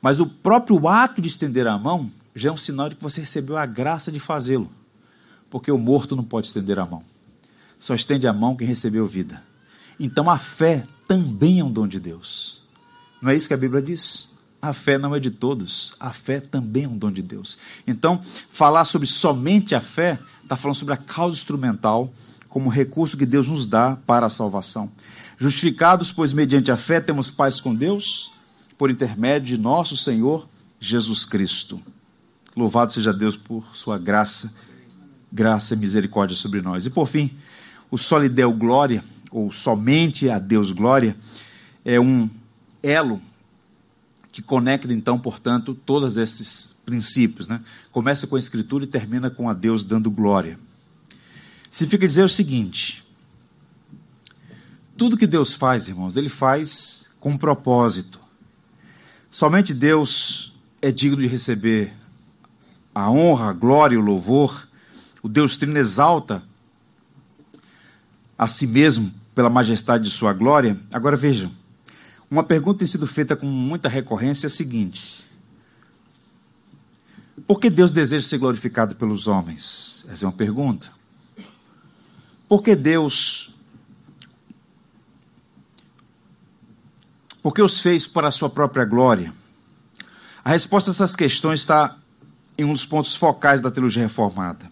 Mas o próprio ato de estender a mão já é um sinal de que você recebeu a graça de fazê-lo. Porque o morto não pode estender a mão. Só estende a mão quem recebeu vida. Então a fé também é um dom de Deus. Não é isso que a Bíblia diz? A fé não é de todos, a fé também é um dom de Deus. Então, falar sobre somente a fé está falando sobre a causa instrumental como recurso que Deus nos dá para a salvação. Justificados, pois mediante a fé temos paz com Deus, por intermédio de nosso Senhor Jesus Cristo. Louvado seja Deus por sua graça, graça e misericórdia sobre nós. E por fim, o solideu glória, ou somente a Deus glória, é um elo que conecta então, portanto, todos esses princípios. Né? Começa com a Escritura e termina com a Deus dando glória. Significa dizer o seguinte: tudo que Deus faz, irmãos, Ele faz com um propósito. Somente Deus é digno de receber a honra, a glória e o louvor. O Deus Trino exalta a si mesmo pela majestade de sua glória. Agora vejam, uma pergunta tem sido feita com muita recorrência é a seguinte: Por que Deus deseja ser glorificado pelos homens? Essa é uma pergunta. Por que Deus porque os fez para a sua própria glória? A resposta a essas questões está em um dos pontos focais da teologia reformada.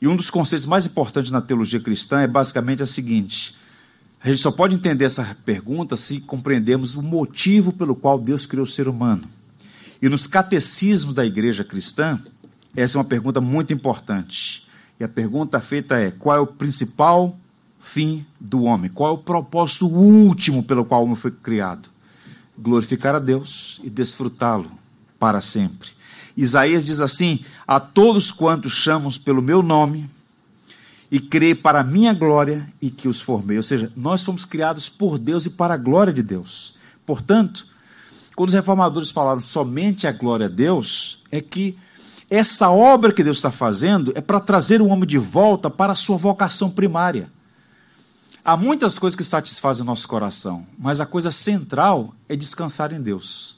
E um dos conceitos mais importantes na teologia cristã é basicamente a seguinte: a gente só pode entender essa pergunta se compreendermos o motivo pelo qual Deus criou o ser humano. E nos catecismos da igreja cristã, essa é uma pergunta muito importante. E a pergunta feita é: qual é o principal fim do homem? Qual é o propósito último pelo qual o homem foi criado? Glorificar a Deus e desfrutá-lo para sempre. Isaías diz assim: A todos quantos chamam pelo meu nome e creem para a minha glória e que os formei. Ou seja, nós fomos criados por Deus e para a glória de Deus. Portanto, quando os reformadores falaram somente a glória a Deus, é que essa obra que Deus está fazendo é para trazer o homem de volta para a sua vocação primária. Há muitas coisas que satisfazem o nosso coração, mas a coisa central é descansar em Deus.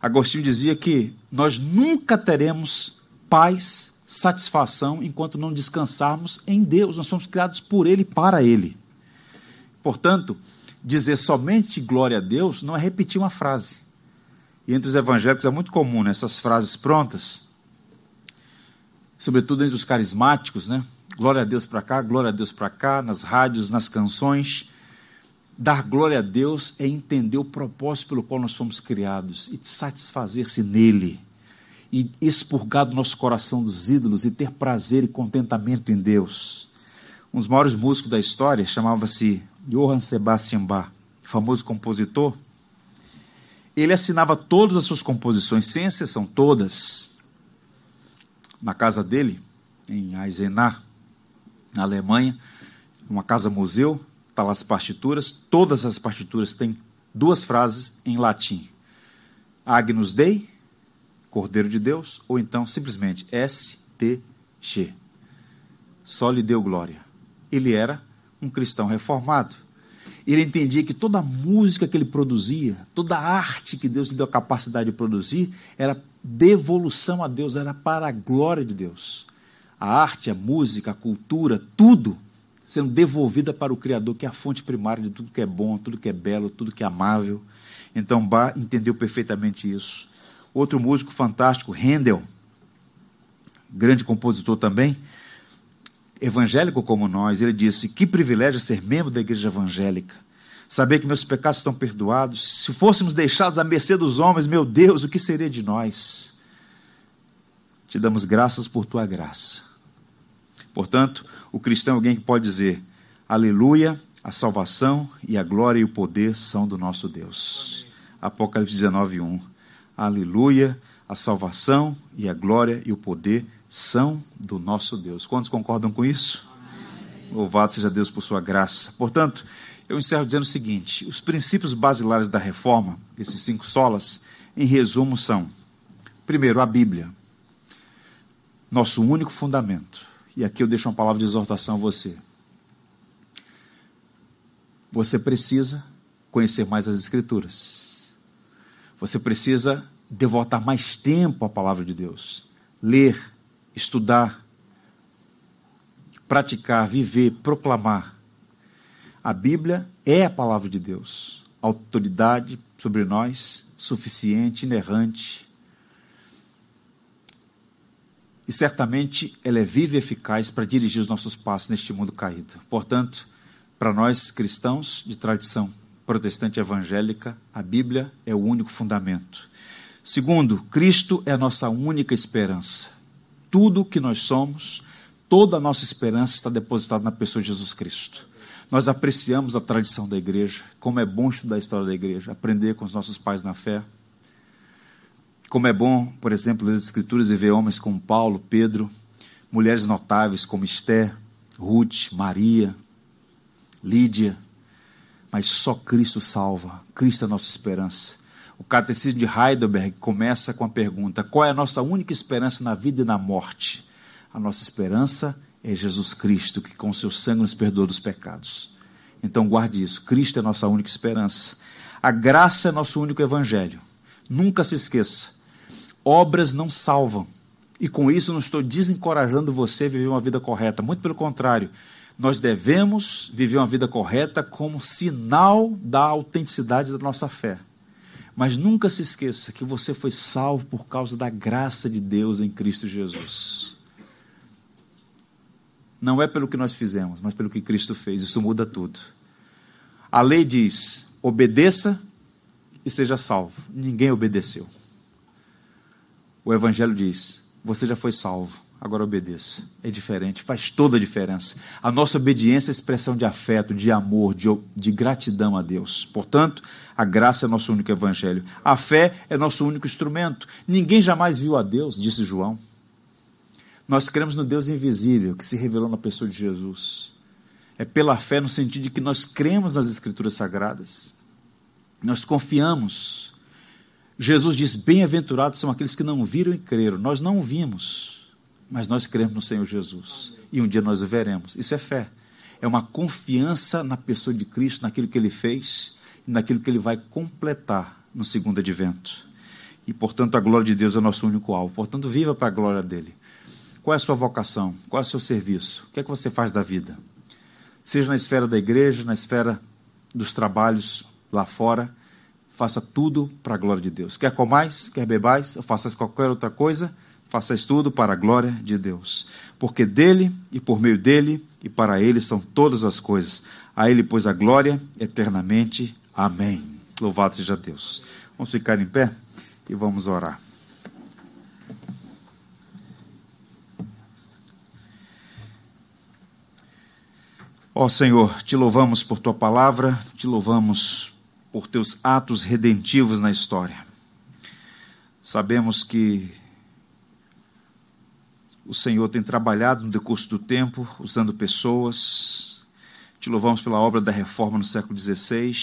Agostinho dizia que nós nunca teremos paz, satisfação, enquanto não descansarmos em Deus. Nós somos criados por Ele para Ele. Portanto, dizer somente glória a Deus não é repetir uma frase. E entre os evangélicos é muito comum né, frases prontas sobretudo entre os carismáticos, né? Glória a Deus para cá, glória a Deus para cá, nas rádios, nas canções. Dar glória a Deus é entender o propósito pelo qual nós fomos criados e satisfazer-se nele. E expurgar do nosso coração dos ídolos e ter prazer e contentamento em Deus. Um dos maiores músicos da história chamava-se Johann Sebastian Bach, famoso compositor. Ele assinava todas as suas composições, sem exceção, todas na casa dele, em Eisenach, na Alemanha, uma casa-museu, está lá as partituras, todas as partituras têm duas frases em latim. Agnus Dei, Cordeiro de Deus, ou então simplesmente S-T-G. Só lhe deu glória. Ele era um cristão reformado. Ele entendia que toda a música que ele produzia, toda a arte que Deus lhe deu a capacidade de produzir, era devolução a Deus, era para a glória de Deus. A arte, a música, a cultura, tudo sendo devolvida para o Criador, que é a fonte primária de tudo que é bom, tudo que é belo, tudo que é amável. Então, Bach entendeu perfeitamente isso. Outro músico fantástico, Handel, grande compositor também, evangélico como nós, ele disse: Que privilégio ser membro da igreja evangélica. Saber que meus pecados estão perdoados. Se fôssemos deixados à mercê dos homens, meu Deus, o que seria de nós? Te damos graças por tua graça. Portanto, o cristão é alguém que pode dizer: Aleluia, a salvação e a glória e o poder são do nosso Deus. Apocalipse 19, 1. Aleluia, a salvação e a glória e o poder são do nosso Deus. Quantos concordam com isso? Amém. Louvado seja Deus por sua graça. Portanto, eu encerro dizendo o seguinte: os princípios basilares da reforma, esses cinco solas, em resumo, são: primeiro, a Bíblia, nosso único fundamento. E aqui eu deixo uma palavra de exortação a você. Você precisa conhecer mais as Escrituras. Você precisa devotar mais tempo à palavra de Deus. Ler, estudar, praticar, viver, proclamar. A Bíblia é a palavra de Deus, autoridade sobre nós, suficiente, inerrante. E certamente ela é viva e eficaz para dirigir os nossos passos neste mundo caído. Portanto, para nós cristãos de tradição protestante evangélica, a Bíblia é o único fundamento. Segundo, Cristo é a nossa única esperança tudo que nós somos, toda a nossa esperança está depositada na pessoa de Jesus Cristo. Nós apreciamos a tradição da igreja, como é bom estudar a história da igreja, aprender com os nossos pais na fé. Como é bom, por exemplo, ler as Escrituras e ver homens como Paulo, Pedro, mulheres notáveis como Esté, Ruth, Maria, Lídia. Mas só Cristo salva, Cristo é a nossa esperança. O Catecismo de Heidelberg começa com a pergunta: qual é a nossa única esperança na vida e na morte? A nossa esperança é Jesus Cristo, que com seu sangue nos perdoa dos pecados. Então guarde isso: Cristo é a nossa única esperança. A graça é nosso único evangelho. Nunca se esqueça: obras não salvam. E com isso não estou desencorajando você a viver uma vida correta. Muito pelo contrário, nós devemos viver uma vida correta como sinal da autenticidade da nossa fé. Mas nunca se esqueça que você foi salvo por causa da graça de Deus em Cristo Jesus. não é pelo que nós fizemos, mas pelo que Cristo fez. Isso muda tudo. A lei diz: obedeça e seja salvo. Ninguém obedeceu. O Evangelho diz: você já foi salvo, agora obedeça. É diferente, faz toda a diferença. A nossa obediência é expressão de afeto, de amor, de, de gratidão a Deus. Portanto, a graça é nosso único Evangelho. A fé é nosso único instrumento. Ninguém jamais viu a Deus, disse João. Nós cremos no Deus invisível que se revelou na pessoa de Jesus. É pela fé no sentido de que nós cremos nas Escrituras Sagradas. Nós confiamos. Jesus diz: Bem-aventurados são aqueles que não viram e creram. Nós não vimos, mas nós cremos no Senhor Jesus. E um dia nós o veremos. Isso é fé. É uma confiança na pessoa de Cristo, naquilo que ele fez e naquilo que ele vai completar no segundo advento. E, portanto, a glória de Deus é o nosso único alvo. Portanto, viva para a glória dele. Qual é a sua vocação? Qual é o seu serviço? O que é que você faz da vida? Seja na esfera da igreja, na esfera dos trabalhos lá fora, faça tudo para a glória de Deus. Quer comais, quer bebais, ou faças qualquer outra coisa, faças tudo para a glória de Deus. Porque dele e por meio dele e para ele são todas as coisas. A ele, pois, a glória eternamente. Amém. Louvado seja Deus. Vamos ficar em pé e vamos orar. Ó Senhor, te louvamos por tua palavra, te louvamos por teus atos redentivos na história. Sabemos que o Senhor tem trabalhado no decurso do tempo, usando pessoas. Te louvamos pela obra da reforma no século XVI.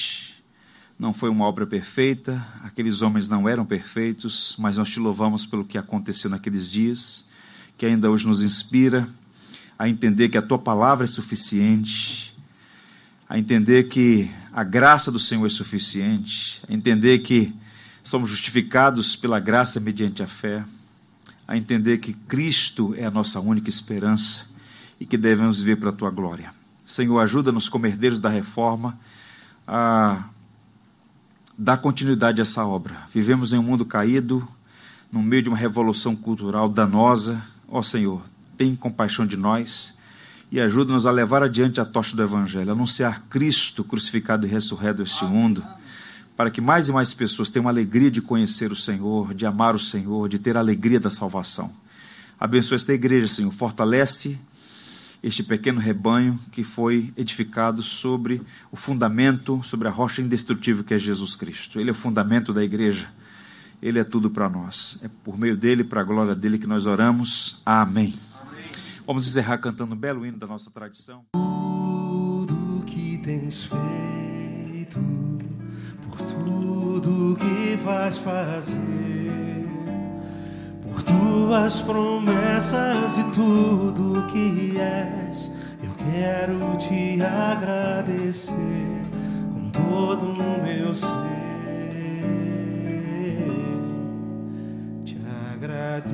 Não foi uma obra perfeita, aqueles homens não eram perfeitos, mas nós te louvamos pelo que aconteceu naqueles dias, que ainda hoje nos inspira a entender que a tua palavra é suficiente, a entender que a graça do Senhor é suficiente, a entender que somos justificados pela graça mediante a fé, a entender que Cristo é a nossa única esperança e que devemos viver para a tua glória. Senhor, ajuda-nos como herdeiros da reforma a dar continuidade a essa obra. Vivemos em um mundo caído, no meio de uma revolução cultural danosa. Ó Senhor, tem compaixão de nós e ajuda-nos a levar adiante a tocha do Evangelho, anunciar Cristo crucificado e ressurreto este mundo, para que mais e mais pessoas tenham a alegria de conhecer o Senhor, de amar o Senhor, de ter a alegria da salvação. Abençoa esta igreja, Senhor, fortalece este pequeno rebanho que foi edificado sobre o fundamento, sobre a rocha indestrutível que é Jesus Cristo. Ele é o fundamento da igreja. Ele é tudo para nós. É por meio dele, para a glória dele que nós oramos. Amém. Vamos encerrar cantando um belo hino da nossa tradição.
Tudo que tens feito, por tudo que vais fazer, por tuas promessas e tudo que és, eu quero te agradecer com todo o meu ser. Te agradeço.